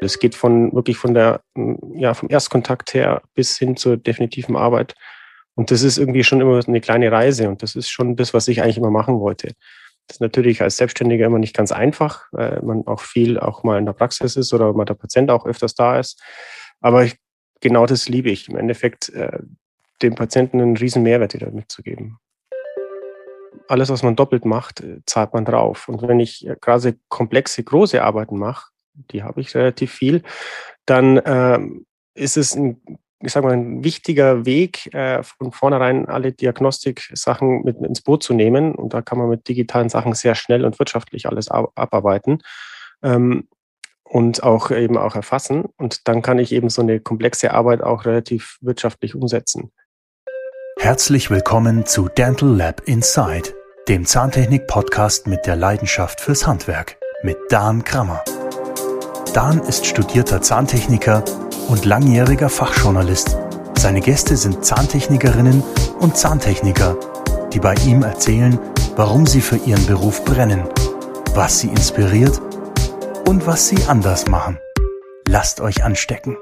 Es geht von wirklich von der, ja, vom Erstkontakt her bis hin zur definitiven Arbeit. Und das ist irgendwie schon immer eine kleine Reise und das ist schon das, was ich eigentlich immer machen wollte. Das ist natürlich als Selbstständiger immer nicht ganz einfach, weil man auch viel auch mal in der Praxis ist oder mal der Patient auch öfters da ist. Aber ich, genau das liebe ich, im Endeffekt äh, dem Patienten einen riesen Mehrwert wieder mitzugeben. Alles, was man doppelt macht, äh, zahlt man drauf. Und wenn ich äh, gerade komplexe, große Arbeiten mache, die habe ich relativ viel, dann ähm, ist es ein, ich sag mal, ein wichtiger Weg, äh, von vornherein alle Diagnostik-Sachen mit ins Boot zu nehmen. Und da kann man mit digitalen Sachen sehr schnell und wirtschaftlich alles ab abarbeiten. Ähm, und auch eben auch erfassen. Und dann kann ich eben so eine komplexe Arbeit auch relativ wirtschaftlich umsetzen. Herzlich willkommen zu Dental Lab Inside, dem Zahntechnik-Podcast mit der Leidenschaft fürs Handwerk mit Dan Krammer. Dan ist studierter Zahntechniker und langjähriger Fachjournalist. Seine Gäste sind Zahntechnikerinnen und Zahntechniker, die bei ihm erzählen, warum sie für ihren Beruf brennen, was sie inspiriert und was sie anders machen. Lasst euch anstecken.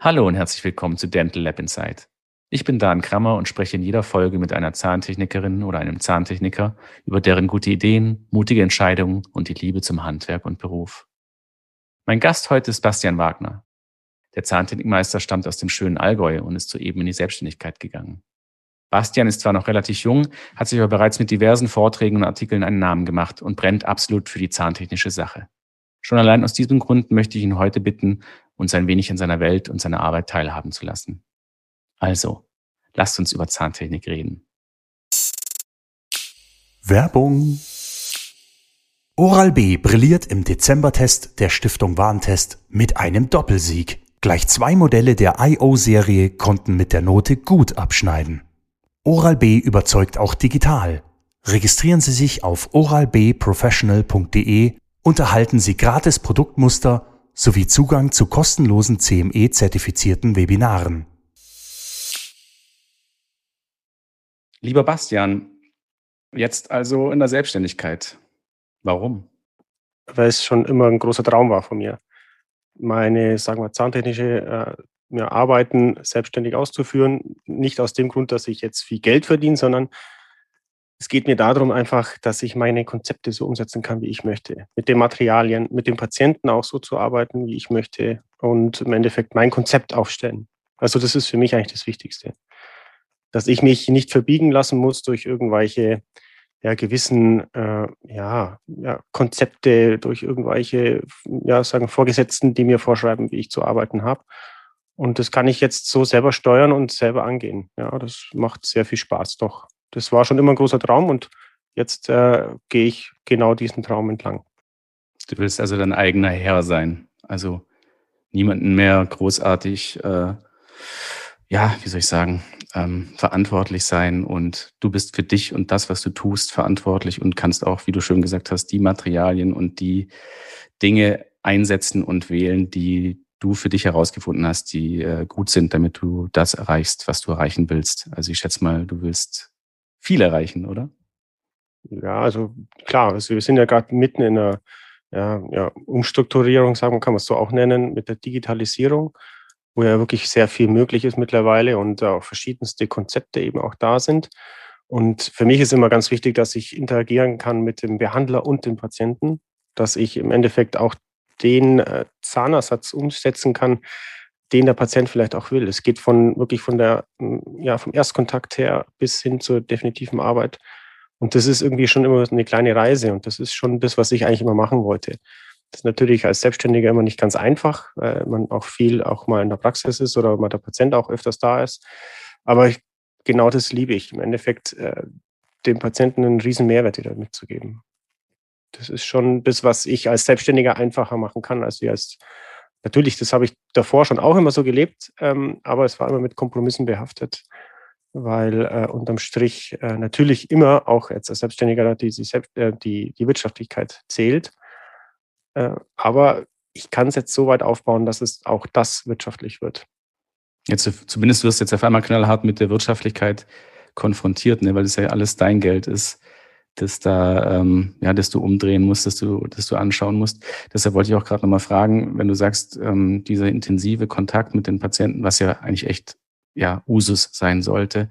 Hallo und herzlich willkommen zu Dental Lab Insight. Ich bin Dan Krammer und spreche in jeder Folge mit einer Zahntechnikerin oder einem Zahntechniker über deren gute Ideen, mutige Entscheidungen und die Liebe zum Handwerk und Beruf. Mein Gast heute ist Bastian Wagner. Der Zahntechnikmeister stammt aus dem schönen Allgäu und ist soeben in die Selbstständigkeit gegangen. Bastian ist zwar noch relativ jung, hat sich aber bereits mit diversen Vorträgen und Artikeln einen Namen gemacht und brennt absolut für die zahntechnische Sache. Schon allein aus diesem Grund möchte ich ihn heute bitten, uns ein wenig an seiner Welt und seiner Arbeit teilhaben zu lassen. Also, lasst uns über Zahntechnik reden. Werbung. Oral-B brilliert im Dezembertest der Stiftung Warentest mit einem Doppelsieg. Gleich zwei Modelle der IO-Serie konnten mit der Note gut abschneiden. Oral-B überzeugt auch digital. Registrieren Sie sich auf oralbprofessional.de und erhalten Sie gratis Produktmuster sowie Zugang zu kostenlosen CME-zertifizierten Webinaren. Lieber Bastian, jetzt also in der Selbstständigkeit. Warum? Weil es schon immer ein großer Traum war von mir. Meine, sagen wir, zahntechnische äh, ja, Arbeiten selbstständig auszuführen. Nicht aus dem Grund, dass ich jetzt viel Geld verdiene, sondern es geht mir darum einfach, dass ich meine Konzepte so umsetzen kann, wie ich möchte. Mit den Materialien, mit dem Patienten auch so zu arbeiten, wie ich möchte und im Endeffekt mein Konzept aufstellen. Also das ist für mich eigentlich das Wichtigste dass ich mich nicht verbiegen lassen muss durch irgendwelche ja, gewissen äh, ja, ja, Konzepte, durch irgendwelche ja, sagen Vorgesetzten, die mir vorschreiben, wie ich zu arbeiten habe. Und das kann ich jetzt so selber steuern und selber angehen. Ja, das macht sehr viel Spaß doch. Das war schon immer ein großer Traum und jetzt äh, gehe ich genau diesen Traum entlang. Du willst also dein eigener Herr sein. Also niemanden mehr großartig, äh, ja, wie soll ich sagen, ähm, verantwortlich sein und du bist für dich und das, was du tust, verantwortlich und kannst auch, wie du schön gesagt hast, die Materialien und die Dinge einsetzen und wählen, die du für dich herausgefunden hast, die äh, gut sind, damit du das erreichst, was du erreichen willst. Also ich schätze mal, du willst viel erreichen, oder? Ja, also klar, also wir sind ja gerade mitten in einer ja, ja, Umstrukturierung, sagen kann man es so auch nennen, mit der Digitalisierung wo ja wirklich sehr viel möglich ist mittlerweile und auch verschiedenste Konzepte eben auch da sind. Und für mich ist immer ganz wichtig, dass ich interagieren kann mit dem Behandler und dem Patienten, dass ich im Endeffekt auch den äh, Zahnersatz umsetzen kann, den der Patient vielleicht auch will. Es geht von wirklich von der, ja, vom Erstkontakt her bis hin zur definitiven Arbeit. Und das ist irgendwie schon immer eine kleine Reise und das ist schon das, was ich eigentlich immer machen wollte. Das ist natürlich als Selbstständiger immer nicht ganz einfach, weil man auch viel auch mal in der Praxis ist oder mal der Patient auch öfters da ist. Aber ich, genau das liebe ich, im Endeffekt äh, dem Patienten einen riesen Mehrwert wieder mitzugeben. Das ist schon das, was ich als Selbstständiger einfacher machen kann, als wir als Natürlich, das habe ich davor schon auch immer so gelebt, ähm, aber es war immer mit Kompromissen behaftet, weil äh, unterm Strich äh, natürlich immer auch jetzt als Selbstständiger die, die, äh, die, die Wirtschaftlichkeit zählt. Äh, aber ich kann es jetzt so weit aufbauen, dass es auch das wirtschaftlich wird. Jetzt, zumindest wirst du jetzt auf einmal knallhart mit der Wirtschaftlichkeit konfrontiert, ne, weil es ja alles dein Geld ist. das da, ähm, ja, das du umdrehen musst, dass du, dass du anschauen musst. Deshalb wollte ich auch gerade nochmal fragen, wenn du sagst, ähm, dieser intensive Kontakt mit den Patienten, was ja eigentlich echt ja Usus sein sollte,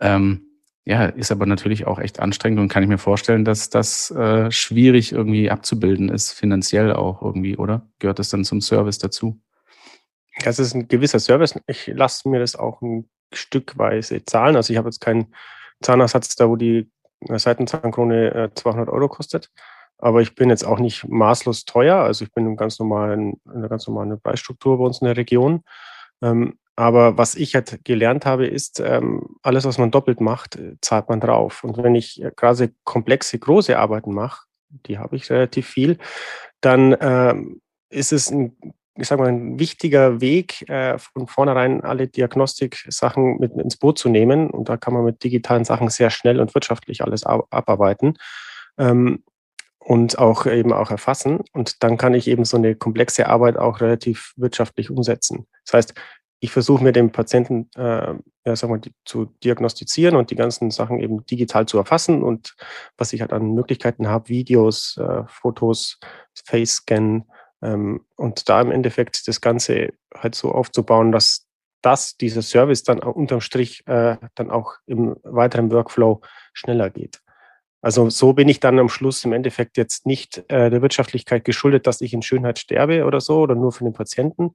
ähm, ja, ist aber natürlich auch echt anstrengend und kann ich mir vorstellen, dass das äh, schwierig irgendwie abzubilden ist, finanziell auch irgendwie, oder? Gehört das dann zum Service dazu? Das ist ein gewisser Service. Ich lasse mir das auch ein Stückweise zahlen. Also ich habe jetzt keinen Zahnersatz da, wo die Seitenzahnkrone äh, 200 Euro kostet. Aber ich bin jetzt auch nicht maßlos teuer. Also ich bin im ganz normalen, in einer ganz normalen Preisstruktur bei uns in der Region. Ähm, aber was ich halt gelernt habe, ist, ähm, alles, was man doppelt macht, äh, zahlt man drauf. Und wenn ich gerade komplexe, große Arbeiten mache, die habe ich relativ viel, dann ähm, ist es ein, ich sag mal, ein wichtiger Weg, äh, von vornherein alle Diagnostik-Sachen mit ins Boot zu nehmen. Und da kann man mit digitalen Sachen sehr schnell und wirtschaftlich alles abarbeiten. Ähm, und auch eben auch erfassen. Und dann kann ich eben so eine komplexe Arbeit auch relativ wirtschaftlich umsetzen. Das heißt, ich versuche mir den Patienten äh, ja, sag mal, die, zu diagnostizieren und die ganzen Sachen eben digital zu erfassen und was ich halt an Möglichkeiten habe, Videos, äh, Fotos, Face-Scan ähm, und da im Endeffekt das Ganze halt so aufzubauen, dass das, dieser Service dann unterm Strich äh, dann auch im weiteren Workflow schneller geht. Also so bin ich dann am Schluss im Endeffekt jetzt nicht äh, der Wirtschaftlichkeit geschuldet, dass ich in Schönheit sterbe oder so oder nur für den Patienten,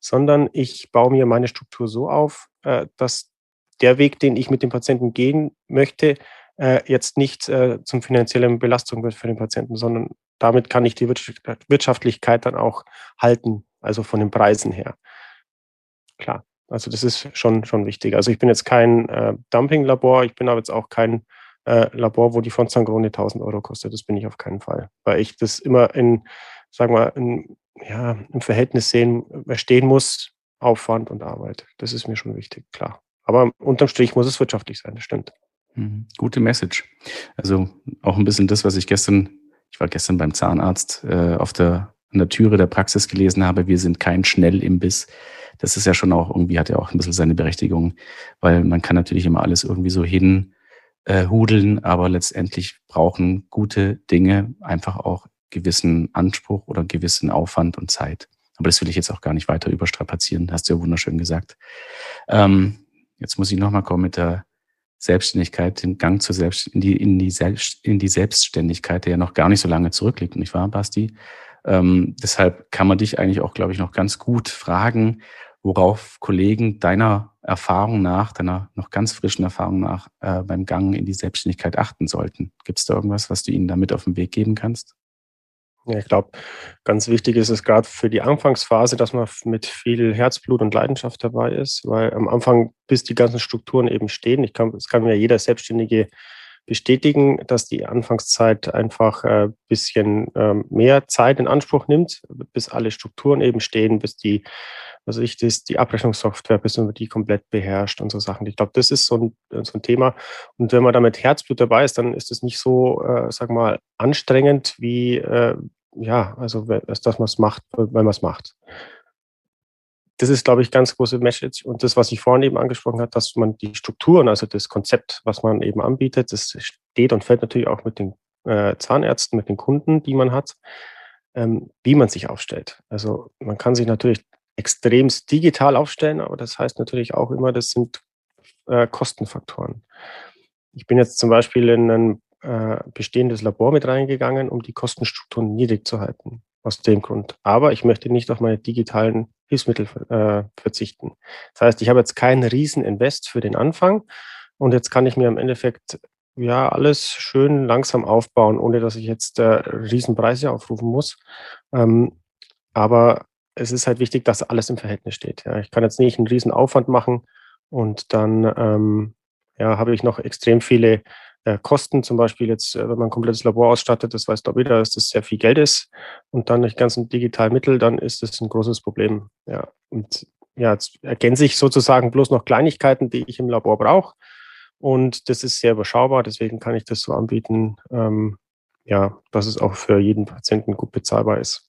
sondern ich baue mir meine Struktur so auf, äh, dass der Weg, den ich mit dem Patienten gehen möchte, äh, jetzt nicht äh, zum finanziellen Belastung wird für den Patienten, sondern damit kann ich die Wirtschaftlichkeit dann auch halten, also von den Preisen her. Klar, also das ist schon, schon wichtig. Also ich bin jetzt kein Dumping-Labor, ich bin aber jetzt auch kein Labor, wo die Fontangrone 1000 Euro kostet. Das bin ich auf keinen Fall, weil ich das immer in, sagen wir, in ja, im Verhältnis sehen, stehen muss, Aufwand und Arbeit. Das ist mir schon wichtig, klar. Aber unterm Strich muss es wirtschaftlich sein, das stimmt. Mhm. Gute Message. Also auch ein bisschen das, was ich gestern, ich war gestern beim Zahnarzt äh, auf der an der Türe der Praxis gelesen habe, wir sind kein Schnellimbiss. Das ist ja schon auch irgendwie, hat ja auch ein bisschen seine Berechtigung, weil man kann natürlich immer alles irgendwie so hin äh, aber letztendlich brauchen gute Dinge einfach auch gewissen Anspruch oder gewissen Aufwand und Zeit. Aber das will ich jetzt auch gar nicht weiter überstrapazieren, hast du ja wunderschön gesagt. Ähm, jetzt muss ich nochmal kommen mit der Selbstständigkeit, den Gang zur Selbst, in die, in die Selbst, in die Selbstständigkeit, der ja noch gar nicht so lange zurückliegt, nicht wahr, Basti? Ähm, deshalb kann man dich eigentlich auch, glaube ich, noch ganz gut fragen, worauf Kollegen deiner Erfahrung nach, deiner noch ganz frischen Erfahrung nach äh, beim Gang in die Selbstständigkeit achten sollten. Gibt es da irgendwas, was du ihnen damit auf den Weg geben kannst? Ja, ich glaube, ganz wichtig ist es gerade für die Anfangsphase, dass man mit viel Herzblut und Leidenschaft dabei ist, weil am Anfang, bis die ganzen Strukturen eben stehen, ich kann, das kann mir jeder Selbstständige bestätigen, dass die Anfangszeit einfach ein äh, bisschen ähm, mehr Zeit in Anspruch nimmt, bis alle Strukturen eben stehen, bis die, also ich, das, die Abrechnungssoftware, bis man die komplett beherrscht und so Sachen. Ich glaube, das ist so ein, so ein Thema. Und wenn man da mit Herzblut dabei ist, dann ist es nicht so, äh, sag mal, anstrengend wie, äh, ja, also dass man es macht, wenn man es macht. Das ist, glaube ich, ganz große Message. Und das, was ich vorhin eben angesprochen habe, dass man die Strukturen, also das Konzept, was man eben anbietet, das steht und fällt natürlich auch mit den äh, Zahnärzten, mit den Kunden, die man hat, ähm, wie man sich aufstellt. Also man kann sich natürlich extremst digital aufstellen, aber das heißt natürlich auch immer, das sind äh, Kostenfaktoren. Ich bin jetzt zum Beispiel in ein äh, bestehendes Labor mit reingegangen, um die Kostenstrukturen niedrig zu halten. Aus dem Grund. Aber ich möchte nicht auf meine digitalen Hilfsmittel äh, verzichten. Das heißt, ich habe jetzt keinen riesen Invest für den Anfang und jetzt kann ich mir im Endeffekt ja alles schön langsam aufbauen, ohne dass ich jetzt äh, Riesenpreise aufrufen muss. Ähm, aber es ist halt wichtig, dass alles im Verhältnis steht. Ja. Ich kann jetzt nicht einen riesen Aufwand machen und dann ähm, ja, habe ich noch extrem viele Kosten, zum Beispiel jetzt, äh, wenn man ein komplettes Labor ausstattet, das weiß doch jeder, dass das sehr viel Geld ist und dann durch ganzen digitalen Mittel, dann ist das ein großes Problem. Ja, und ja, jetzt ergänze ich sozusagen bloß noch Kleinigkeiten, die ich im Labor brauche. Und das ist sehr überschaubar, deswegen kann ich das so anbieten, ähm, ja, dass es auch für jeden Patienten gut bezahlbar ist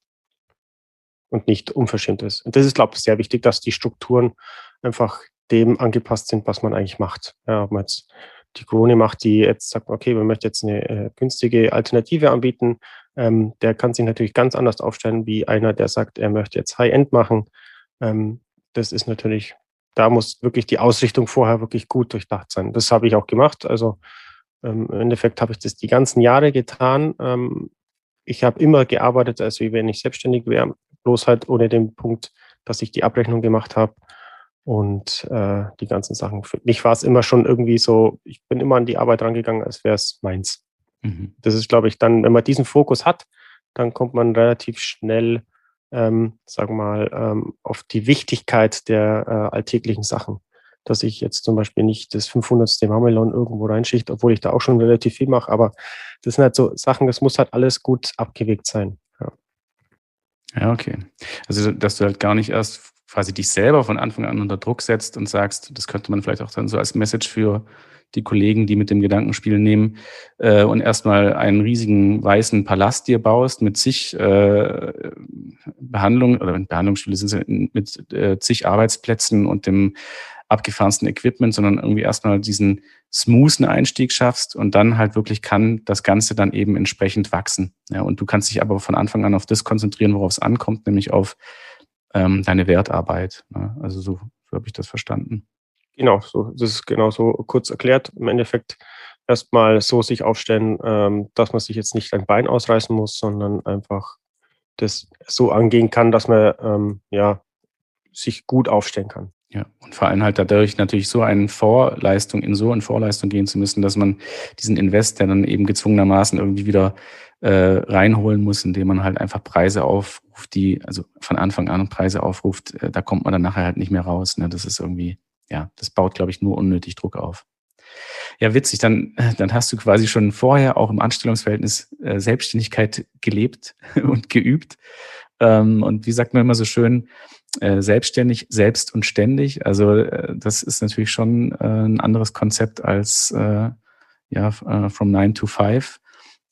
und nicht unverschämt ist. Und das ist, glaube ich, sehr wichtig, dass die Strukturen einfach dem angepasst sind, was man eigentlich macht. Ja, ob man jetzt die Krone macht, die jetzt sagt, okay, man möchte jetzt eine äh, günstige Alternative anbieten, ähm, der kann sich natürlich ganz anders aufstellen wie einer, der sagt, er möchte jetzt High-End machen. Ähm, das ist natürlich, da muss wirklich die Ausrichtung vorher wirklich gut durchdacht sein. Das habe ich auch gemacht. Also ähm, im Endeffekt habe ich das die ganzen Jahre getan. Ähm, ich habe immer gearbeitet, als wenn ich selbstständig wäre, bloß halt ohne den Punkt, dass ich die Abrechnung gemacht habe und äh, die ganzen Sachen. Für mich war es immer schon irgendwie so, ich bin immer an die Arbeit rangegangen, als wäre es meins. Mhm. Das ist, glaube ich, dann, wenn man diesen Fokus hat, dann kommt man relativ schnell, ähm, sagen wir mal, ähm, auf die Wichtigkeit der äh, alltäglichen Sachen. Dass ich jetzt zum Beispiel nicht das 500. Marmelon irgendwo reinschicht, obwohl ich da auch schon relativ viel mache, aber das sind halt so Sachen, das muss halt alles gut abgewegt sein. Ja. Ja, okay. Also, dass du halt gar nicht erst quasi dich selber von Anfang an unter Druck setzt und sagst, das könnte man vielleicht auch dann so als Message für die Kollegen, die mit dem Gedankenspiel nehmen äh, und erstmal einen riesigen weißen Palast dir baust mit zig äh, Behandlungen oder Behandlungsstühle sind mit äh, zig Arbeitsplätzen und dem abgefahrensten Equipment, sondern irgendwie erstmal diesen smoothen Einstieg schaffst und dann halt wirklich kann das Ganze dann eben entsprechend wachsen. Ja, und du kannst dich aber von Anfang an auf das konzentrieren, worauf es ankommt, nämlich auf ähm, deine Wertarbeit. Ne? Also so, so habe ich das verstanden. Genau, so, das ist genau so kurz erklärt. Im Endeffekt erstmal so sich aufstellen, ähm, dass man sich jetzt nicht ein Bein ausreißen muss, sondern einfach das so angehen kann, dass man ähm, ja, sich gut aufstellen kann. Ja, und vor allem halt dadurch natürlich so eine Vorleistung, in so eine Vorleistung gehen zu müssen, dass man diesen Invest, der dann eben gezwungenermaßen irgendwie wieder äh, reinholen muss, indem man halt einfach Preise aufruft, die, also von Anfang an Preise aufruft, äh, da kommt man dann nachher halt nicht mehr raus. Ne? Das ist irgendwie, ja, das baut, glaube ich, nur unnötig Druck auf. Ja, witzig, dann, dann hast du quasi schon vorher auch im Anstellungsverhältnis äh, Selbstständigkeit gelebt und geübt. Ähm, und wie sagt man immer so schön, äh, selbstständig, selbst und ständig. Also äh, das ist natürlich schon äh, ein anderes Konzept als ja, from nine to five.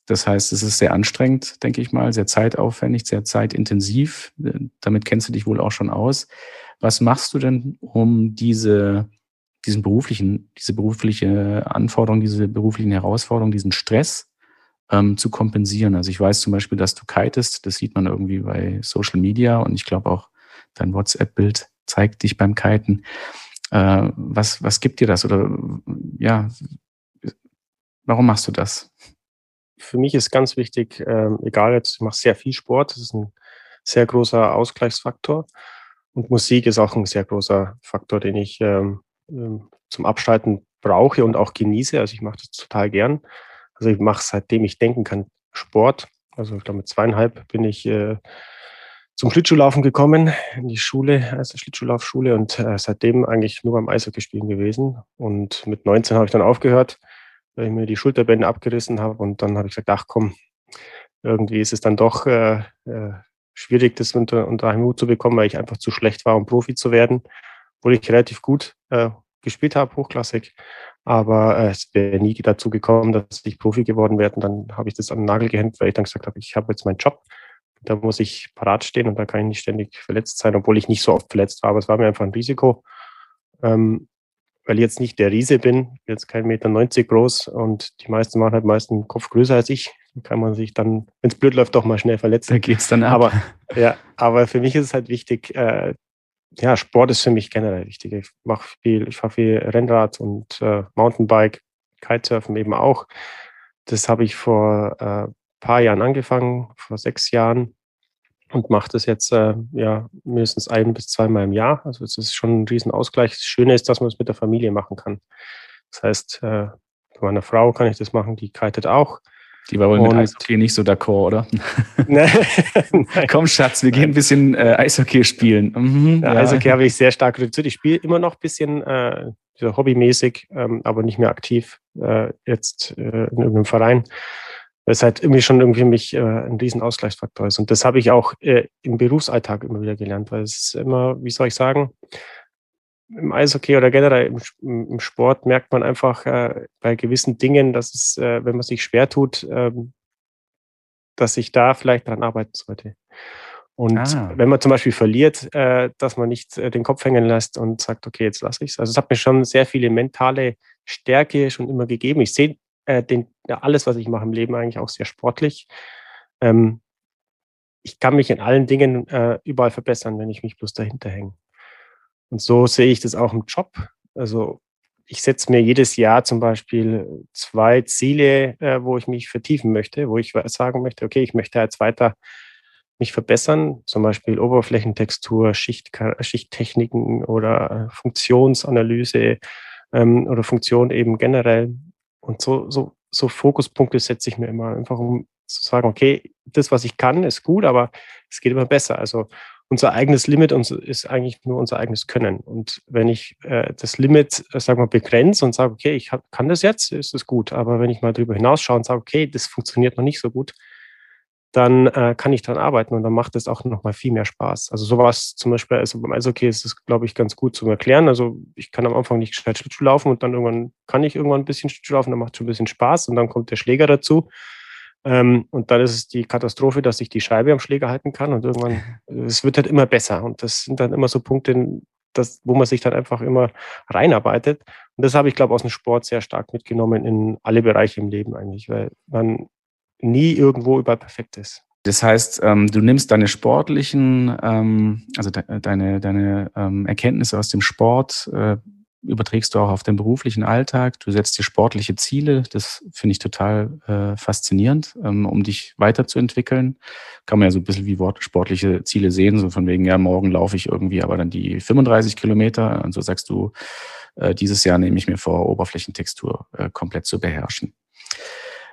Das heißt, es ist sehr anstrengend, denke ich mal, sehr zeitaufwendig, sehr zeitintensiv. Damit kennst du dich wohl auch schon aus. Was machst du denn, um diese, diesen beruflichen, diese berufliche Anforderung, diese beruflichen Herausforderungen, diesen Stress ähm, zu kompensieren? Also ich weiß zum Beispiel, dass du kitest, das sieht man irgendwie bei Social Media und ich glaube auch dein WhatsApp-Bild zeigt dich beim Kiten. Äh, was, was gibt dir das? Oder ja, warum machst du das? für mich ist ganz wichtig, ähm, egal jetzt, ich mache sehr viel Sport, das ist ein sehr großer Ausgleichsfaktor. Und Musik ist auch ein sehr großer Faktor, den ich ähm, ähm zum Abschalten brauche und auch genieße. Also ich mache das total gern. Also ich mache seitdem ich denken kann Sport. Also ich glaube mit zweieinhalb bin ich äh, zum Schlittschuhlaufen gekommen, in die Schule, also Schlittschuhlaufschule und äh, seitdem eigentlich nur beim Eishockey spielen gewesen. Und mit 19 habe ich dann aufgehört weil ich mir die Schulterbänder abgerissen habe. Und dann habe ich gesagt, ach komm, irgendwie ist es dann doch äh, äh, schwierig, das unter, unter einen Hut zu bekommen, weil ich einfach zu schlecht war, um Profi zu werden. Obwohl ich relativ gut äh, gespielt habe, hochklassig. Aber äh, es wäre nie dazu gekommen, dass ich Profi geworden wäre. Und dann habe ich das an den Nagel gehängt, weil ich dann gesagt habe, ich habe jetzt meinen Job. Da muss ich parat stehen und da kann ich nicht ständig verletzt sein, obwohl ich nicht so oft verletzt war. Aber es war mir einfach ein Risiko. Ähm, weil ich jetzt nicht der Riese bin, jetzt kein Meter 90 groß und die meisten machen halt meist einen Kopf größer als ich. Dann kann man sich dann, wenn es blöd läuft, doch mal schnell verletzen. Da geht's dann ab. Aber, ja, aber für mich ist es halt wichtig, äh, ja, Sport ist für mich generell wichtig. Ich mache viel, ich fahre viel Rennrad und äh, Mountainbike, Kitesurfen eben auch. Das habe ich vor äh, paar Jahren angefangen, vor sechs Jahren und mache das jetzt äh, ja mindestens ein bis zweimal im Jahr. Also es ist schon ein Riesenausgleich. Das Schöne ist, dass man es mit der Familie machen kann. Das heißt, äh, bei meiner Frau kann ich das machen, die kitet auch. Die war wohl und mit Eishockey nicht so d'accord, oder? Nein. Komm, Schatz, wir gehen ein bisschen äh, Eishockey spielen. Mhm, ja, ja. Eishockey habe ich sehr stark reduziert. Ich spiele immer noch ein bisschen äh, hobbymäßig, ähm, aber nicht mehr aktiv äh, jetzt äh, in irgendeinem Verein weil es halt irgendwie schon irgendwie mich äh, ein riesen Ausgleichsfaktor ist. Und das habe ich auch äh, im Berufsalltag immer wieder gelernt, weil es ist immer, wie soll ich sagen, im Eishockey oder generell im, im Sport merkt man einfach äh, bei gewissen Dingen, dass es, äh, wenn man sich schwer tut, ähm, dass ich da vielleicht dran arbeiten sollte. Und ah. wenn man zum Beispiel verliert, äh, dass man nicht äh, den Kopf hängen lässt und sagt, okay, jetzt lasse ich es. Also es hat mir schon sehr viele mentale Stärke schon immer gegeben. Ich sehe äh, den, ja, alles, was ich mache im Leben, eigentlich auch sehr sportlich. Ähm, ich kann mich in allen Dingen äh, überall verbessern, wenn ich mich bloß dahinter hänge. Und so sehe ich das auch im Job. Also ich setze mir jedes Jahr zum Beispiel zwei Ziele, äh, wo ich mich vertiefen möchte, wo ich sagen möchte, okay, ich möchte jetzt weiter mich verbessern, zum Beispiel Oberflächentextur, Schicht, Schichttechniken oder Funktionsanalyse ähm, oder Funktion eben generell. Und so, so, so Fokuspunkte setze ich mir immer einfach, um zu sagen, okay, das, was ich kann, ist gut, aber es geht immer besser. Also unser eigenes Limit ist eigentlich nur unser eigenes Können. Und wenn ich äh, das Limit, äh, sag mal, begrenze und sage, okay, ich hab, kann das jetzt, ist es gut. Aber wenn ich mal darüber hinausschaue und sage, okay, das funktioniert noch nicht so gut, dann äh, kann ich daran arbeiten und dann macht es auch noch mal viel mehr Spaß. Also sowas zum Beispiel, also beim Eishockey ist es, glaube ich, ganz gut zum Erklären. Also ich kann am Anfang nicht gescheit Schlittschuh laufen und dann irgendwann kann ich irgendwann ein bisschen Schlittschuh laufen, dann macht es schon ein bisschen Spaß und dann kommt der Schläger dazu. Ähm, und dann ist es die Katastrophe, dass ich die Scheibe am Schläger halten kann und irgendwann, es wird halt immer besser. Und das sind dann immer so Punkte, das, wo man sich dann einfach immer reinarbeitet. Und das habe ich, glaube ich, aus dem Sport sehr stark mitgenommen in alle Bereiche im Leben eigentlich, weil man nie irgendwo überall perfekt ist. Das heißt, ähm, du nimmst deine sportlichen, ähm, also de deine, deine ähm, Erkenntnisse aus dem Sport, äh, überträgst du auch auf den beruflichen Alltag. Du setzt dir sportliche Ziele. Das finde ich total äh, faszinierend, ähm, um dich weiterzuentwickeln. Kann man ja so ein bisschen wie sportliche Ziele sehen, so von wegen, ja, morgen laufe ich irgendwie aber dann die 35 Kilometer. Und so sagst du, äh, dieses Jahr nehme ich mir vor, Oberflächentextur äh, komplett zu beherrschen.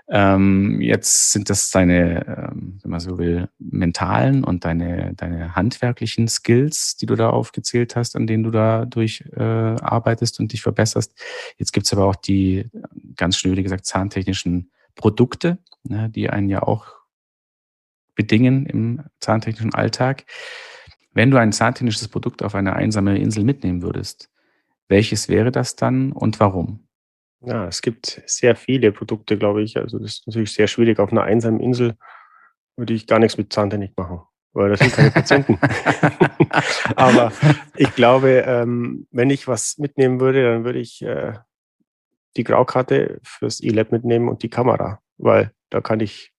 Ähm, jetzt sind das deine, ähm, wenn man so will, mentalen und deine, deine handwerklichen Skills, die du da aufgezählt hast, an denen du da durch äh, arbeitest und dich verbesserst. Jetzt gibt's aber auch die, ganz schnell gesagt, zahntechnischen Produkte, ne, die einen ja auch bedingen im zahntechnischen Alltag. Wenn du ein zahntechnisches Produkt auf eine einsame Insel mitnehmen würdest, welches wäre das dann und warum? Ja, es gibt sehr viele Produkte, glaube ich. Also das ist natürlich sehr schwierig. Auf einer einsamen Insel würde ich gar nichts mit Zahntechnik machen, weil das sind keine Patienten. Aber ich glaube, ähm, wenn ich was mitnehmen würde, dann würde ich äh, die Graukarte fürs E-Lab mitnehmen und die Kamera, weil da kann ich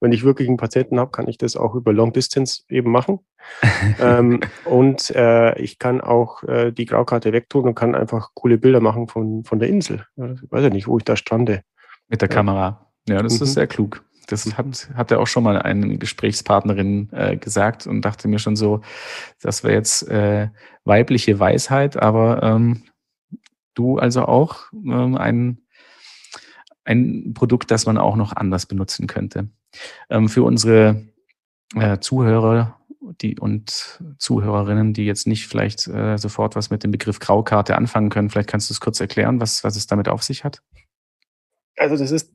wenn ich wirklich einen Patienten habe, kann ich das auch über Long Distance eben machen. ähm, und äh, ich kann auch äh, die Graukarte wegtun und kann einfach coole Bilder machen von, von der Insel. Ich weiß ja nicht, wo ich da strande. Mit der ja. Kamera. Ja, das mhm. ist sehr klug. Das mhm. hat, hat er auch schon mal eine Gesprächspartnerin äh, gesagt und dachte mir schon so, das wäre jetzt äh, weibliche Weisheit, aber ähm, du also auch ähm, ein, ein Produkt, das man auch noch anders benutzen könnte. Ähm, für unsere äh, Zuhörer die, und Zuhörerinnen, die jetzt nicht vielleicht äh, sofort was mit dem Begriff Graukarte anfangen können, vielleicht kannst du es kurz erklären, was, was es damit auf sich hat? Also das ist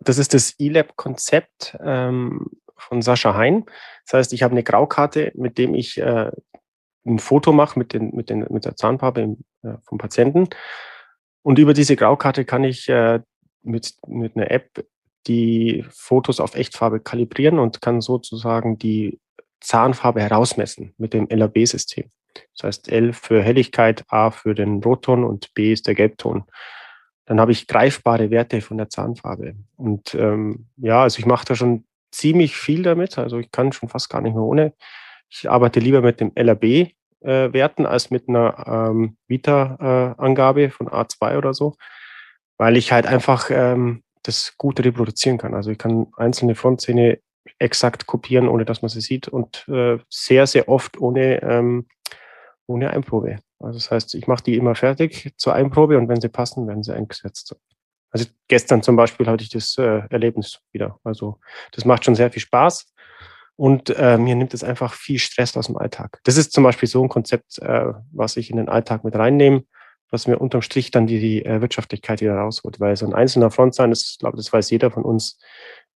das, ist das E-Lab-Konzept ähm, von Sascha Hein. Das heißt, ich habe eine Graukarte, mit dem ich äh, ein Foto mache mit, den, mit, den, mit der Zahnfarbe im, äh, vom Patienten. Und über diese Graukarte kann ich äh, mit, mit einer App die Fotos auf Echtfarbe kalibrieren und kann sozusagen die Zahnfarbe herausmessen mit dem LAB-System. Das heißt L für Helligkeit, A für den Rotton und B ist der Gelbton. Dann habe ich greifbare Werte von der Zahnfarbe. Und ähm, ja, also ich mache da schon ziemlich viel damit. Also ich kann schon fast gar nicht mehr ohne. Ich arbeite lieber mit dem LAB-Werten äh, als mit einer ähm, Vita-Angabe äh, von A2 oder so, weil ich halt einfach ähm, das gut reproduzieren kann. Also ich kann einzelne Frontzähne exakt kopieren, ohne dass man sie sieht und äh, sehr, sehr oft ohne, ähm, ohne Einprobe. Also das heißt, ich mache die immer fertig zur Einprobe und wenn sie passen, werden sie eingesetzt. Also gestern zum Beispiel hatte ich das äh, Erlebnis wieder. Also das macht schon sehr viel Spaß und äh, mir nimmt es einfach viel Stress aus dem Alltag. Das ist zum Beispiel so ein Konzept, äh, was ich in den Alltag mit reinnehme was mir unterm Strich dann die, die äh, Wirtschaftlichkeit wieder rausholt. Weil so ein einzelner Front sein, das glaube, das weiß jeder von uns,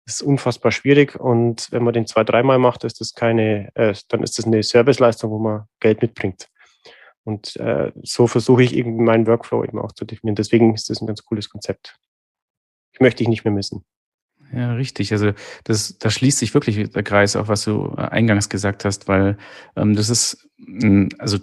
ist unfassbar schwierig. Und wenn man den zwei, dreimal macht, ist das keine, äh, dann ist das eine Serviceleistung, wo man Geld mitbringt. Und äh, so versuche ich irgendwie meinen Workflow eben auch zu definieren. Deswegen ist das ein ganz cooles Konzept. Ich möchte dich nicht mehr missen. Ja, richtig. Also das, da schließt sich wirklich der Kreis, auch was du eingangs gesagt hast, weil ähm, das ist, also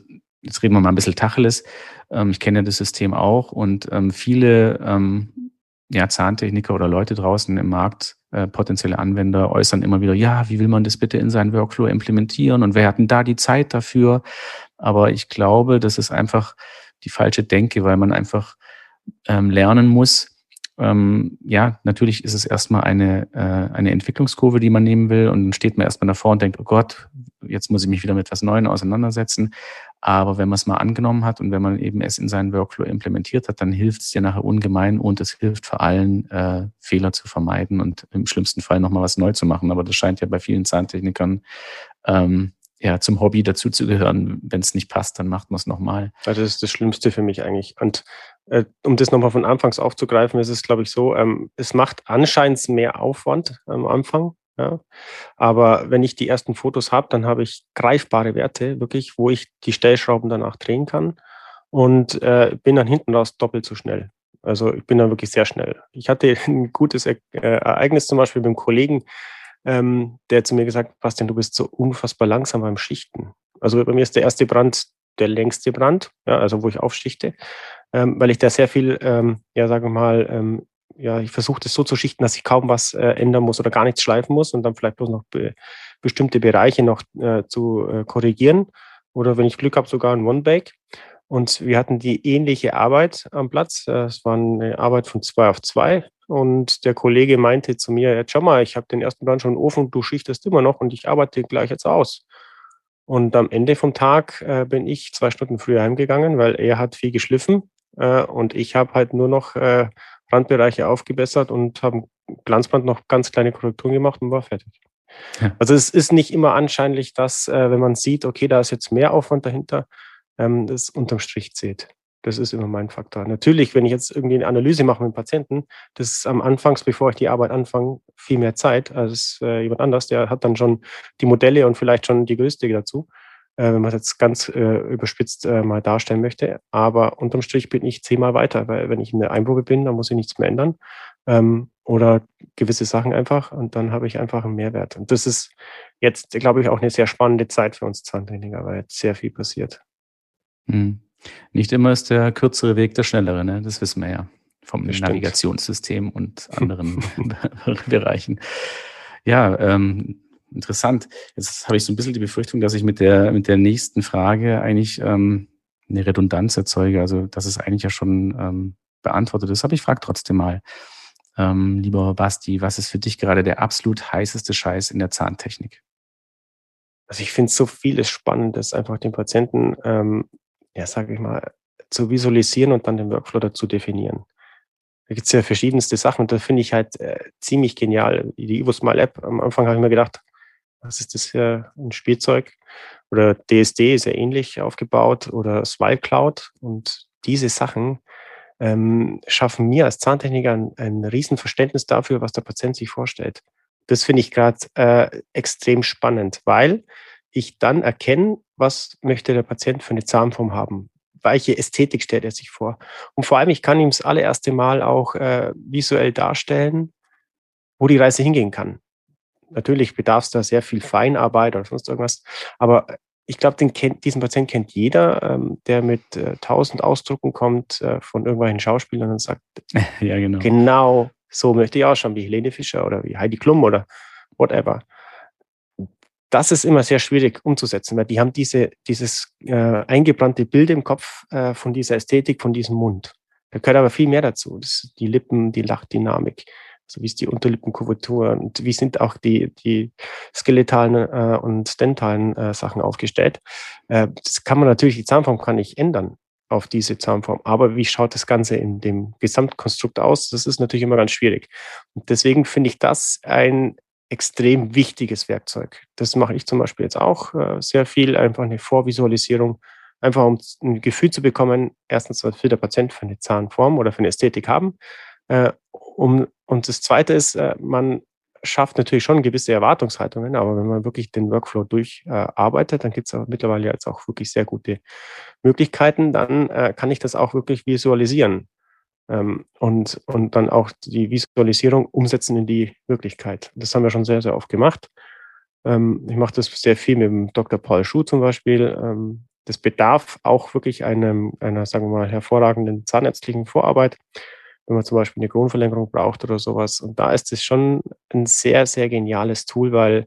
jetzt reden wir mal ein bisschen Tacheles. Ähm, ich kenne das System auch und ähm, viele ähm, ja, Zahntechniker oder Leute draußen im Markt, äh, potenzielle Anwender, äußern immer wieder, ja, wie will man das bitte in seinen Workflow implementieren und wer hat denn da die Zeit dafür? Aber ich glaube, das ist einfach die falsche Denke, weil man einfach ähm, lernen muss, ähm, ja, natürlich ist es erstmal eine, äh, eine Entwicklungskurve, die man nehmen will. Und dann steht man erstmal davor und denkt, oh Gott, jetzt muss ich mich wieder mit etwas Neuem auseinandersetzen. Aber wenn man es mal angenommen hat und wenn man eben es in seinen Workflow implementiert hat, dann hilft es dir nachher ungemein und es hilft vor allem, äh, Fehler zu vermeiden und im schlimmsten Fall nochmal was neu zu machen. Aber das scheint ja bei vielen Zahntechnikern ähm, ja, zum Hobby dazuzugehören. Wenn es nicht passt, dann macht man es nochmal. Also das ist das Schlimmste für mich eigentlich. Und äh, um das nochmal von Anfangs aufzugreifen, ist es, glaube ich, so, ähm, es macht anscheinend mehr Aufwand am Anfang. Ja. Aber wenn ich die ersten Fotos habe, dann habe ich greifbare Werte, wirklich, wo ich die Stellschrauben danach drehen kann und äh, bin dann hinten raus doppelt so schnell. Also ich bin dann wirklich sehr schnell. Ich hatte ein gutes e äh, Ereignis zum Beispiel mit einem Kollegen, ähm, der zu mir gesagt hat, Bastian, du bist so unfassbar langsam beim Schichten. Also bei mir ist der erste Brand der längste Brand, ja, also wo ich aufschichte, ähm, weil ich da sehr viel, ähm, ja, sagen wir mal, ähm, ja, ich versuche das so zu schichten, dass ich kaum was äh, ändern muss oder gar nichts schleifen muss und dann vielleicht bloß noch be bestimmte Bereiche noch äh, zu äh, korrigieren oder wenn ich Glück habe, sogar ein One-Bake. Und wir hatten die ähnliche Arbeit am Platz. Äh, es war eine Arbeit von zwei auf zwei. Und der Kollege meinte zu mir, jetzt schau mal, ich habe den ersten Brand schon im Ofen, du schichtest immer noch und ich arbeite gleich jetzt aus. Und am Ende vom Tag äh, bin ich zwei Stunden früher heimgegangen, weil er hat viel geschliffen äh, und ich habe halt nur noch äh, Randbereiche aufgebessert und habe Glanzband noch ganz kleine Korrekturen gemacht und war fertig. Ja. Also es ist nicht immer anscheinlich, dass, äh, wenn man sieht, okay, da ist jetzt mehr Aufwand dahinter, ähm, das unterm Strich zählt. Das ist immer mein Faktor. Natürlich, wenn ich jetzt irgendwie eine Analyse mache mit einem Patienten, das ist am Anfangs, bevor ich die Arbeit anfange, viel mehr Zeit als äh, jemand anders. Der hat dann schon die Modelle und vielleicht schon die Größte dazu, äh, wenn man es jetzt ganz äh, überspitzt äh, mal darstellen möchte. Aber unterm Strich bin ich zehnmal weiter, weil wenn ich in der Einprobe bin, dann muss ich nichts mehr ändern. Ähm, oder gewisse Sachen einfach und dann habe ich einfach einen Mehrwert. Und das ist jetzt, glaube ich, auch eine sehr spannende Zeit für uns Zahntechniker, weil jetzt sehr viel passiert. Mhm. Nicht immer ist der kürzere Weg der schnellere, ne? das wissen wir ja vom das Navigationssystem und anderen Bereichen. Ja, ähm, interessant. Jetzt habe ich so ein bisschen die Befürchtung, dass ich mit der, mit der nächsten Frage eigentlich ähm, eine Redundanz erzeuge, also dass es eigentlich ja schon ähm, beantwortet ist. Aber ich frage trotzdem mal, ähm, lieber Basti, was ist für dich gerade der absolut heißeste Scheiß in der Zahntechnik? Also ich finde so vieles Spannendes, einfach den Patienten ähm, ja, sage ich mal, zu visualisieren und dann den Workflow dazu definieren. Da gibt es ja verschiedenste Sachen und da finde ich halt äh, ziemlich genial. Die EvoSmile App, am Anfang habe ich mir gedacht, was ist das für ein Spielzeug? Oder DSD ist ja ähnlich aufgebaut oder Smile Cloud und diese Sachen ähm, schaffen mir als Zahntechniker ein, ein Riesenverständnis dafür, was der Patient sich vorstellt. Das finde ich gerade äh, extrem spannend, weil ich dann erkenne, was möchte der Patient für eine Zahnform haben, welche Ästhetik stellt er sich vor. Und vor allem, ich kann ihm das allererste Mal auch äh, visuell darstellen, wo die Reise hingehen kann. Natürlich bedarf es da sehr viel Feinarbeit oder sonst irgendwas, aber ich glaube, diesen Patient kennt jeder, ähm, der mit äh, tausend Ausdrucken kommt äh, von irgendwelchen Schauspielern und sagt, ja, genau. genau so möchte ich ausschauen, wie Helene Fischer oder wie Heidi Klum oder whatever das ist immer sehr schwierig umzusetzen, weil die haben diese, dieses äh, eingebrannte Bild im Kopf äh, von dieser Ästhetik, von diesem Mund. Da gehört aber viel mehr dazu. Die Lippen, die Lachdynamik, so wie ist die Unterlippenkurvatur und wie sind auch die, die skeletalen äh, und dentalen äh, Sachen aufgestellt. Äh, das kann man natürlich, die Zahnform kann ich ändern auf diese Zahnform. Aber wie schaut das Ganze in dem Gesamtkonstrukt aus? Das ist natürlich immer ganz schwierig. Und deswegen finde ich das ein extrem wichtiges Werkzeug. Das mache ich zum Beispiel jetzt auch äh, sehr viel, einfach eine Vorvisualisierung, einfach um ein Gefühl zu bekommen, erstens, was will der Patient für eine Zahnform oder für eine Ästhetik haben. Äh, und das Zweite ist, äh, man schafft natürlich schon gewisse Erwartungshaltungen, aber wenn man wirklich den Workflow durcharbeitet, dann gibt es mittlerweile jetzt auch wirklich sehr gute Möglichkeiten, dann kann ich das auch wirklich visualisieren. Ähm, und, und dann auch die Visualisierung umsetzen in die Wirklichkeit. Das haben wir schon sehr, sehr oft gemacht. Ähm, ich mache das sehr viel mit dem Dr. Paul Schuh zum Beispiel. Ähm, das bedarf auch wirklich einem, einer, sagen wir mal, hervorragenden zahnärztlichen Vorarbeit, wenn man zum Beispiel eine Kronenverlängerung braucht oder sowas. Und da ist es schon ein sehr, sehr geniales Tool, weil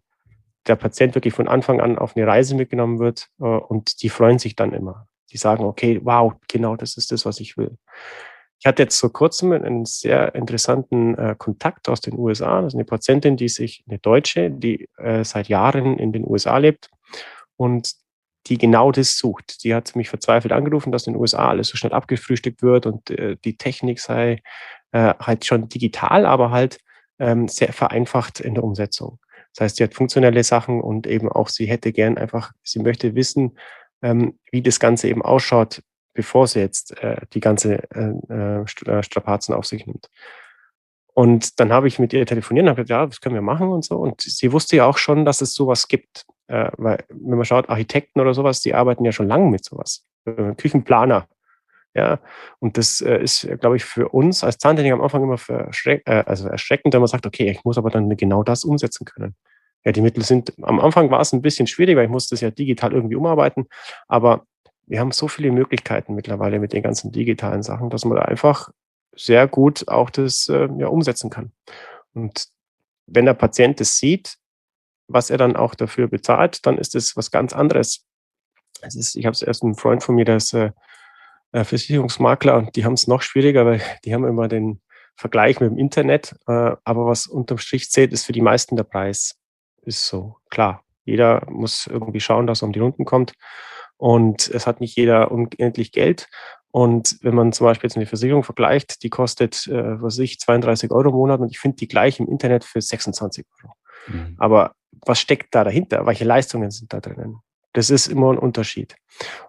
der Patient wirklich von Anfang an auf eine Reise mitgenommen wird äh, und die freuen sich dann immer. Die sagen, okay, wow, genau das ist das, was ich will. Ich hatte jetzt vor kurzem einen sehr interessanten äh, Kontakt aus den USA. Das ist eine Patientin, die sich, eine Deutsche, die äh, seit Jahren in den USA lebt und die genau das sucht. Die hat mich verzweifelt angerufen, dass in den USA alles so schnell abgefrühstückt wird und äh, die Technik sei äh, halt schon digital, aber halt ähm, sehr vereinfacht in der Umsetzung. Das heißt, sie hat funktionelle Sachen und eben auch sie hätte gern einfach, sie möchte wissen, ähm, wie das Ganze eben ausschaut, bevor sie jetzt äh, die ganze äh, äh, äh, Strapazen auf sich nimmt. Und dann habe ich mit ihr telefoniert und habe gesagt, ja, das können wir machen und so. Und sie wusste ja auch schon, dass es sowas gibt. Äh, weil, wenn man schaut, Architekten oder sowas, die arbeiten ja schon lange mit sowas. Küchenplaner. Ja, und das äh, ist, glaube ich, für uns als Zahntechniker am Anfang immer erschreck, also erschreckend, wenn man sagt, okay, ich muss aber dann genau das umsetzen können. Ja, die Mittel sind, am Anfang war es ein bisschen schwierig, weil ich musste es ja digital irgendwie umarbeiten, aber wir haben so viele Möglichkeiten mittlerweile mit den ganzen digitalen Sachen, dass man da einfach sehr gut auch das äh, ja, umsetzen kann. Und wenn der Patient das sieht, was er dann auch dafür bezahlt, dann ist das was ganz anderes. Es ist, ich habe es erst einen Freund von mir, der ist äh, äh Versicherungsmakler und die haben es noch schwieriger, weil die haben immer den Vergleich mit dem Internet. Äh, aber was unterm Strich zählt, ist für die meisten der Preis. Ist so, klar. Jeder muss irgendwie schauen, dass er um die Runden kommt. Und es hat nicht jeder unendlich Geld. Und wenn man zum Beispiel jetzt eine Versicherung vergleicht, die kostet, äh, was ich, 32 Euro im Monat und ich finde die gleich im Internet für 26 Euro. Mhm. Aber was steckt da dahinter? Welche Leistungen sind da drinnen? Das ist immer ein Unterschied.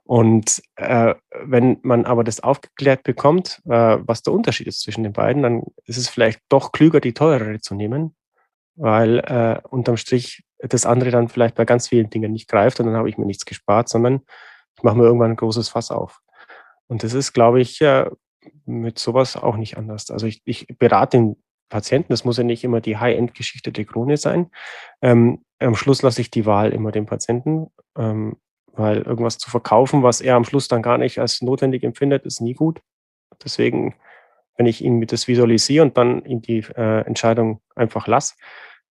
Und äh, wenn man aber das aufgeklärt bekommt, äh, was der Unterschied ist zwischen den beiden, dann ist es vielleicht doch klüger, die teurere zu nehmen, weil äh, unterm Strich das andere dann vielleicht bei ganz vielen Dingen nicht greift und dann habe ich mir nichts gespart, sondern ich mache mir irgendwann ein großes Fass auf. Und das ist, glaube ich, mit sowas auch nicht anders. Also ich, ich berate den Patienten, das muss ja nicht immer die High-End-Geschichte der Krone sein. Ähm, am Schluss lasse ich die Wahl immer dem Patienten, ähm, weil irgendwas zu verkaufen, was er am Schluss dann gar nicht als notwendig empfindet, ist nie gut. Deswegen, wenn ich ihn mit das visualisiere und dann ihm die äh, Entscheidung einfach lasse,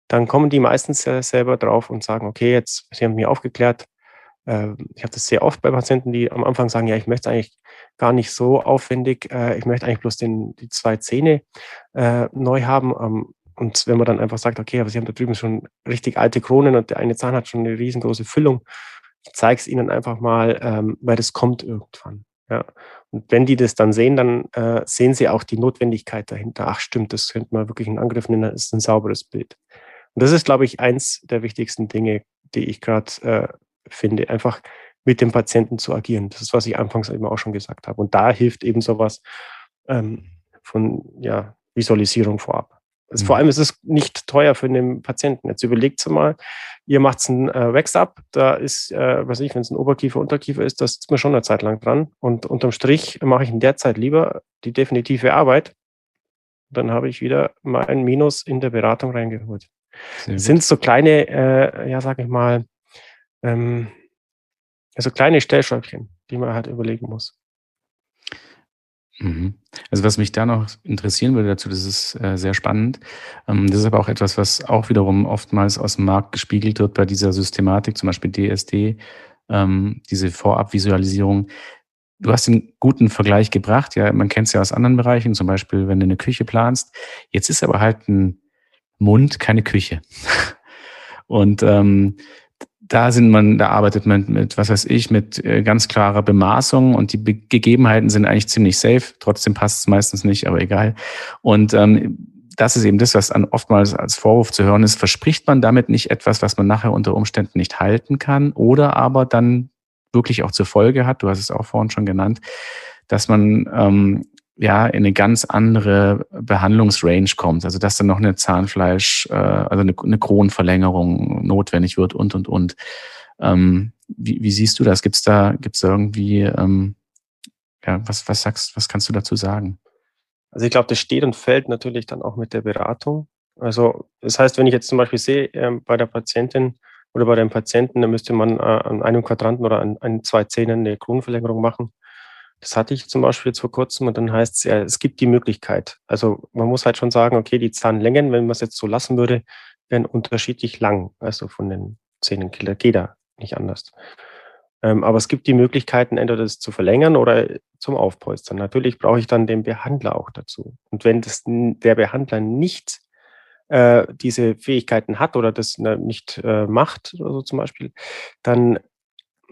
dann kommen die meistens selber drauf und sagen, okay, jetzt, Sie haben mich aufgeklärt. Äh, ich habe das sehr oft bei Patienten, die am Anfang sagen, ja, ich möchte eigentlich gar nicht so aufwendig, äh, ich möchte eigentlich bloß den, die zwei Zähne äh, neu haben. Ähm, und wenn man dann einfach sagt, okay, aber Sie haben da drüben schon richtig alte Kronen und der eine Zahn hat schon eine riesengroße Füllung, ich zeige es Ihnen einfach mal, ähm, weil das kommt irgendwann. Ja. Und wenn die das dann sehen, dann äh, sehen sie auch die Notwendigkeit dahinter. Ach stimmt, das könnte man wirklich in Angriff nehmen, das ist ein sauberes Bild. Und das ist, glaube ich, eins der wichtigsten Dinge, die ich gerade äh, finde, einfach mit dem Patienten zu agieren. Das ist, was ich anfangs eben auch schon gesagt habe. Und da hilft eben sowas ähm, von ja, Visualisierung vorab. Also mhm. Vor allem ist es nicht teuer für den Patienten. Jetzt überlegt mal, ihr macht einen äh, Wax-Up, da ist, äh, weiß ich, wenn es ein Oberkiefer, Unterkiefer ist, das ist mir schon eine Zeit lang dran. Und unterm Strich mache ich in der Zeit lieber die definitive Arbeit. Dann habe ich wieder mal ein Minus in der Beratung reingeholt sind so kleine, äh, ja, sag ich mal, ähm, also kleine Stellschräubchen, die man halt überlegen muss. Mhm. Also was mich da noch interessieren würde dazu, das ist äh, sehr spannend. Ähm, das ist aber auch etwas, was auch wiederum oftmals aus dem Markt gespiegelt wird bei dieser Systematik, zum Beispiel DSD, ähm, diese Vorabvisualisierung. Du hast einen guten Vergleich gebracht, ja, man kennt es ja aus anderen Bereichen, zum Beispiel, wenn du eine Küche planst. Jetzt ist aber halt ein Mund, keine Küche. Und ähm, da sind man, da arbeitet man mit, was weiß ich, mit äh, ganz klarer Bemaßung und die Be Gegebenheiten sind eigentlich ziemlich safe. Trotzdem passt es meistens nicht, aber egal. Und ähm, das ist eben das, was dann oftmals als Vorwurf zu hören ist. Verspricht man damit nicht etwas, was man nachher unter Umständen nicht halten kann oder aber dann wirklich auch zur Folge hat, du hast es auch vorhin schon genannt, dass man ähm, ja in eine ganz andere Behandlungsrange kommt. Also dass dann noch eine Zahnfleisch, äh, also eine, eine Kronenverlängerung notwendig wird und und und. Ähm, wie, wie siehst du das? Gibt's da, gibt's da irgendwie, ähm, ja, was, was sagst, was kannst du dazu sagen? Also ich glaube, das steht und fällt natürlich dann auch mit der Beratung. Also das heißt, wenn ich jetzt zum Beispiel sehe, äh, bei der Patientin oder bei dem Patienten, dann müsste man äh, an einem Quadranten oder an, an zwei Zähnen eine Kronenverlängerung machen. Das hatte ich zum Beispiel jetzt vor kurzem und dann heißt es ja, es gibt die Möglichkeit. Also man muss halt schon sagen, okay, die Zahnlängen, wenn man es jetzt so lassen würde, wären unterschiedlich lang, also von den Zähnenkiller. Geht da nicht anders. Ähm, aber es gibt die Möglichkeiten, entweder das zu verlängern oder zum Aufpolstern. Natürlich brauche ich dann den Behandler auch dazu. Und wenn das, der Behandler nicht äh, diese Fähigkeiten hat oder das ne, nicht äh, macht, oder so zum Beispiel, dann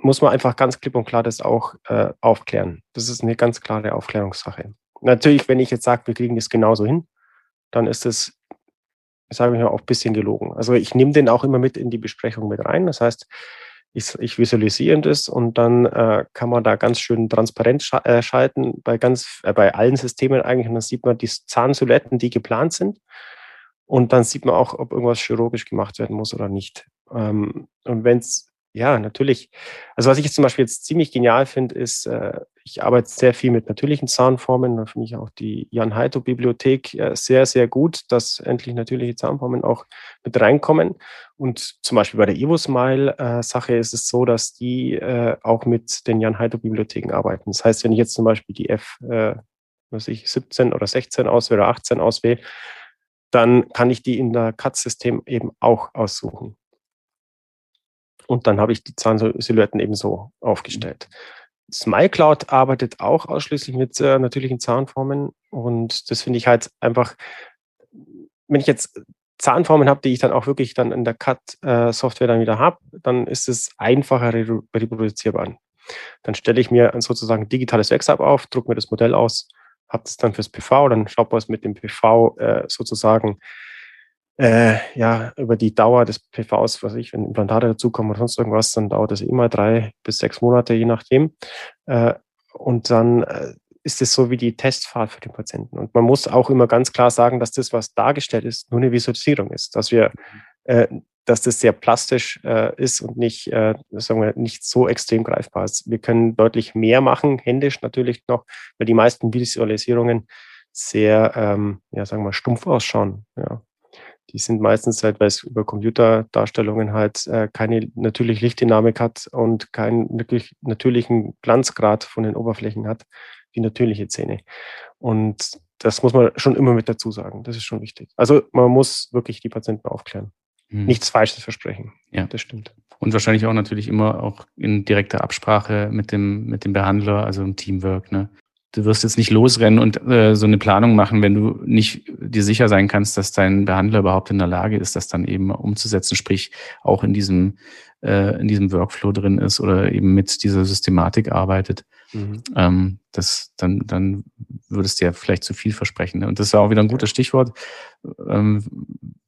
muss man einfach ganz klipp und klar das auch äh, aufklären. Das ist eine ganz klare Aufklärungssache. Natürlich, wenn ich jetzt sage, wir kriegen das genauso hin, dann ist das, sage ich mal, auch ein bisschen gelogen. Also ich nehme den auch immer mit in die Besprechung mit rein. Das heißt, ich, ich visualisiere das und dann äh, kann man da ganz schön transparent sch äh, schalten bei ganz, äh, bei allen Systemen eigentlich. Und dann sieht man die Zahnsiluetten, die geplant sind. Und dann sieht man auch, ob irgendwas chirurgisch gemacht werden muss oder nicht. Ähm, und wenn es ja, natürlich. Also was ich jetzt zum Beispiel jetzt ziemlich genial finde, ist, äh, ich arbeite sehr viel mit natürlichen Zahnformen. Da finde ich auch die Jan Heito Bibliothek äh, sehr, sehr gut, dass endlich natürliche Zahnformen auch mit reinkommen. Und zum Beispiel bei der EvoSmile-Sache äh, ist es so, dass die äh, auch mit den Jan Heito Bibliotheken arbeiten. Das heißt, wenn ich jetzt zum Beispiel die F, äh, was ich, 17 oder 16 auswähle oder 18 auswähle, dann kann ich die in der CAD-System eben auch aussuchen. Und dann habe ich die Zahnsilhouetten eben so aufgestellt. SmileCloud arbeitet auch ausschließlich mit äh, natürlichen Zahnformen und das finde ich halt einfach, wenn ich jetzt Zahnformen habe, die ich dann auch wirklich dann in der CAD-Software äh, dann wieder habe, dann ist es einfacher reproduzierbar. Dann stelle ich mir sozusagen digitales Wechsel auf, drucke mir das Modell aus, habe es dann fürs PV, dann schaut man es mit dem PV äh, sozusagen äh, ja, über die Dauer des PVs, was ich, wenn Implantate dazukommen oder sonst irgendwas, dann dauert das immer drei bis sechs Monate, je nachdem. Äh, und dann äh, ist es so wie die Testfahrt für den Patienten. Und man muss auch immer ganz klar sagen, dass das, was dargestellt ist, nur eine Visualisierung ist, dass wir, äh, dass das sehr plastisch äh, ist und nicht, äh, sagen wir, nicht so extrem greifbar ist. Wir können deutlich mehr machen, händisch natürlich noch, weil die meisten Visualisierungen sehr, ähm, ja, sagen wir, stumpf ausschauen. Ja die sind meistens halt, weil es über Computerdarstellungen halt äh, keine natürliche Lichtdynamik hat und keinen wirklich natürlichen Glanzgrad von den Oberflächen hat, wie natürliche Zähne. Und das muss man schon immer mit dazu sagen. Das ist schon wichtig. Also man muss wirklich die Patienten aufklären. Hm. Nichts Falsches versprechen. Ja, das stimmt. Und wahrscheinlich auch natürlich immer auch in direkter Absprache mit dem, mit dem Behandler, also im Teamwork. Ne? Du wirst jetzt nicht losrennen und äh, so eine Planung machen, wenn du nicht dir sicher sein kannst, dass dein Behandler überhaupt in der Lage ist, das dann eben umzusetzen, sprich auch in diesem, äh, in diesem Workflow drin ist oder eben mit dieser Systematik arbeitet. Mhm. Ähm, das, dann, dann würdest du ja vielleicht zu viel versprechen. Und das ist auch wieder ein gutes Stichwort. Ähm,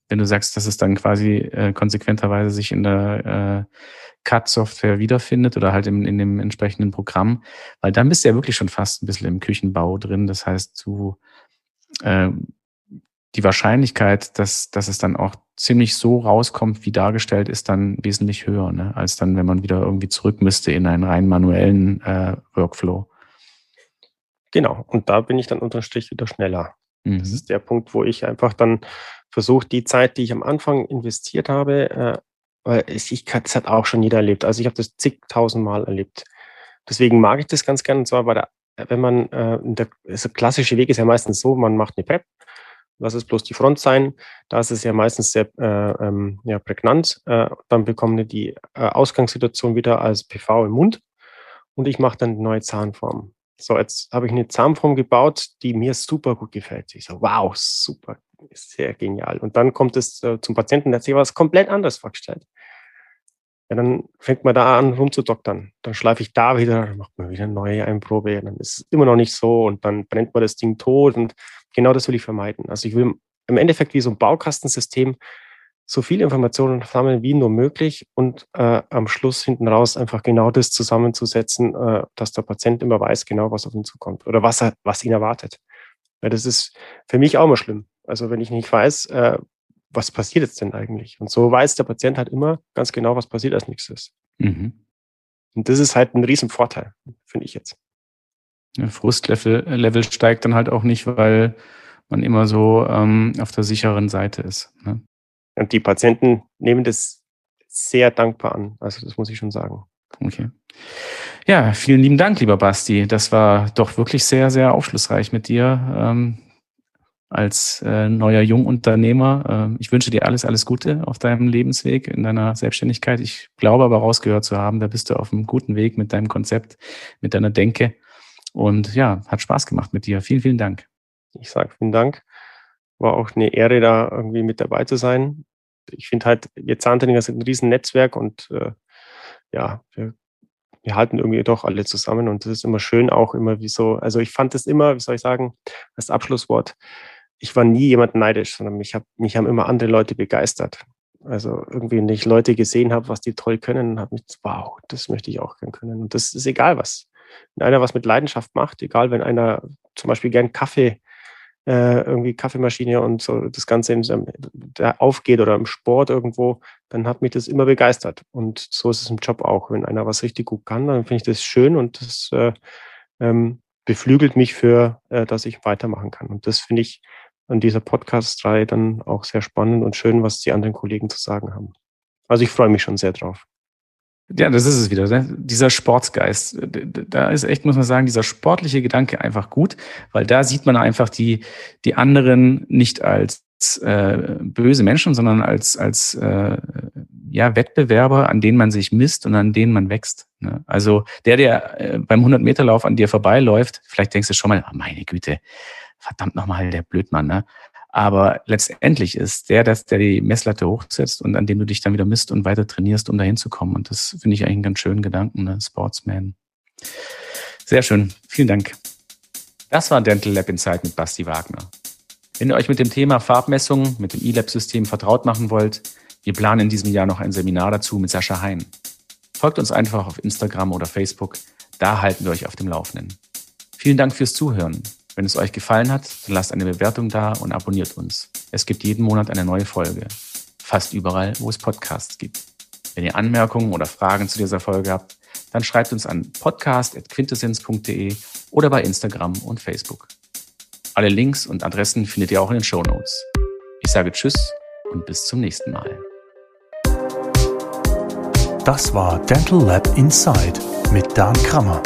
wenn du sagst, dass es dann quasi äh, konsequenterweise sich in der äh, CAD-Software wiederfindet oder halt in, in dem entsprechenden Programm, weil dann bist du ja wirklich schon fast ein bisschen im Küchenbau drin. Das heißt, du äh, die Wahrscheinlichkeit, dass, dass es dann auch ziemlich so rauskommt, wie dargestellt ist, dann wesentlich höher, ne? als dann, wenn man wieder irgendwie zurück müsste in einen rein manuellen äh, Workflow. Genau, und da bin ich dann unterm Strich wieder schneller. Mhm. Das ist der Punkt, wo ich einfach dann versuche, die Zeit, die ich am Anfang investiert habe, äh, weil ich, das hat auch schon jeder erlebt. Also ich habe das zigtausendmal erlebt. Deswegen mag ich das ganz gerne. Und zwar bei der, wenn man, äh, der, also klassische Weg ist ja meistens so, man macht eine PrEP, lass es bloß die Front sein. Da ist es ja meistens sehr äh, ähm, ja, prägnant. Äh, dann bekommen wir die äh, Ausgangssituation wieder als PV im Mund und ich mache dann eine neue Zahnform. So, jetzt habe ich eine Zahnform gebaut, die mir super gut gefällt. Ich so, wow, super, sehr genial. Und dann kommt es äh, zum Patienten, der hat sich was komplett anderes vorgestellt. Ja, dann fängt man da an rumzudoktern. Dann schleife ich da wieder, dann macht man wieder eine neue Einprobe, dann ist es immer noch nicht so und dann brennt man das Ding tot und genau das will ich vermeiden. Also ich will im Endeffekt wie so ein Baukastensystem so viele Informationen sammeln wie nur möglich und äh, am Schluss hinten raus einfach genau das zusammenzusetzen, äh, dass der Patient immer weiß genau, was auf ihn zukommt oder was er, was ihn erwartet. Weil das ist für mich auch immer schlimm. Also wenn ich nicht weiß, äh, was passiert jetzt denn eigentlich? Und so weiß der Patient halt immer ganz genau, was passiert als nächstes. Mhm. Und das ist halt ein Riesenvorteil, finde ich jetzt. Frustlevel Level steigt dann halt auch nicht, weil man immer so ähm, auf der sicheren Seite ist. Ne? Und die Patienten nehmen das sehr dankbar an. Also das muss ich schon sagen. Okay. Ja, vielen lieben Dank, lieber Basti. Das war doch wirklich sehr, sehr aufschlussreich mit dir ähm, als äh, neuer Jungunternehmer. Äh, ich wünsche dir alles, alles Gute auf deinem Lebensweg, in deiner Selbstständigkeit. Ich glaube aber rausgehört zu haben, da bist du auf einem guten Weg mit deinem Konzept, mit deiner Denke. Und ja, hat Spaß gemacht mit dir. Vielen, vielen Dank. Ich sage vielen Dank. War auch eine Ehre, da irgendwie mit dabei zu sein. Ich finde halt, wir Zahntechniker sind ein Riesennetzwerk und äh, ja, wir, wir, halten irgendwie doch alle zusammen und das ist immer schön, auch immer wie so, also ich fand das immer, wie soll ich sagen, als Abschlusswort, ich war nie jemand neidisch, sondern mich, hab, mich haben immer andere Leute begeistert. Also irgendwie, wenn ich Leute gesehen habe, was die toll können, habe mich, wow, das möchte ich auch gern können. Und das ist egal was. Wenn einer was mit Leidenschaft macht, egal wenn einer zum Beispiel gern Kaffee äh, irgendwie Kaffeemaschine und so das Ganze in, da aufgeht oder im Sport irgendwo, dann hat mich das immer begeistert. Und so ist es im Job auch. Wenn einer was richtig gut kann, dann finde ich das schön und das äh, ähm, beflügelt mich für, äh, dass ich weitermachen kann. Und das finde ich an dieser Podcast-Reihe dann auch sehr spannend und schön, was die anderen Kollegen zu sagen haben. Also ich freue mich schon sehr drauf. Ja, das ist es wieder. Ne? Dieser Sportsgeist. Da ist echt, muss man sagen, dieser sportliche Gedanke einfach gut, weil da sieht man einfach die, die anderen nicht als äh, böse Menschen, sondern als, als äh, ja, Wettbewerber, an denen man sich misst und an denen man wächst. Ne? Also der, der äh, beim 100-Meter-Lauf an dir vorbeiläuft, vielleicht denkst du schon mal, oh meine Güte, verdammt nochmal, der Blödmann. Ne? Aber letztendlich ist der, das, der die Messlatte hochsetzt und an dem du dich dann wieder misst und weiter trainierst, um dahin zu kommen. Und das finde ich eigentlich einen ganz schönen Gedanken, ne? Sportsman. Sehr schön. Vielen Dank. Das war Dental Lab Insight mit Basti Wagner. Wenn ihr euch mit dem Thema Farbmessung mit dem E-Lab-System vertraut machen wollt, wir planen in diesem Jahr noch ein Seminar dazu mit Sascha Hein. Folgt uns einfach auf Instagram oder Facebook, da halten wir euch auf dem Laufenden. Vielen Dank fürs Zuhören. Wenn es euch gefallen hat, dann lasst eine Bewertung da und abonniert uns. Es gibt jeden Monat eine neue Folge. Fast überall, wo es Podcasts gibt. Wenn ihr Anmerkungen oder Fragen zu dieser Folge habt, dann schreibt uns an podcast.quintessenz.de oder bei Instagram und Facebook. Alle Links und Adressen findet ihr auch in den Show Notes. Ich sage Tschüss und bis zum nächsten Mal. Das war Dental Lab Inside mit Dan Krammer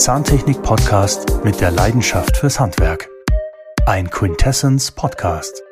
Zahntechnik-Podcast mit der Leidenschaft fürs Handwerk. Ein Quintessence Podcast.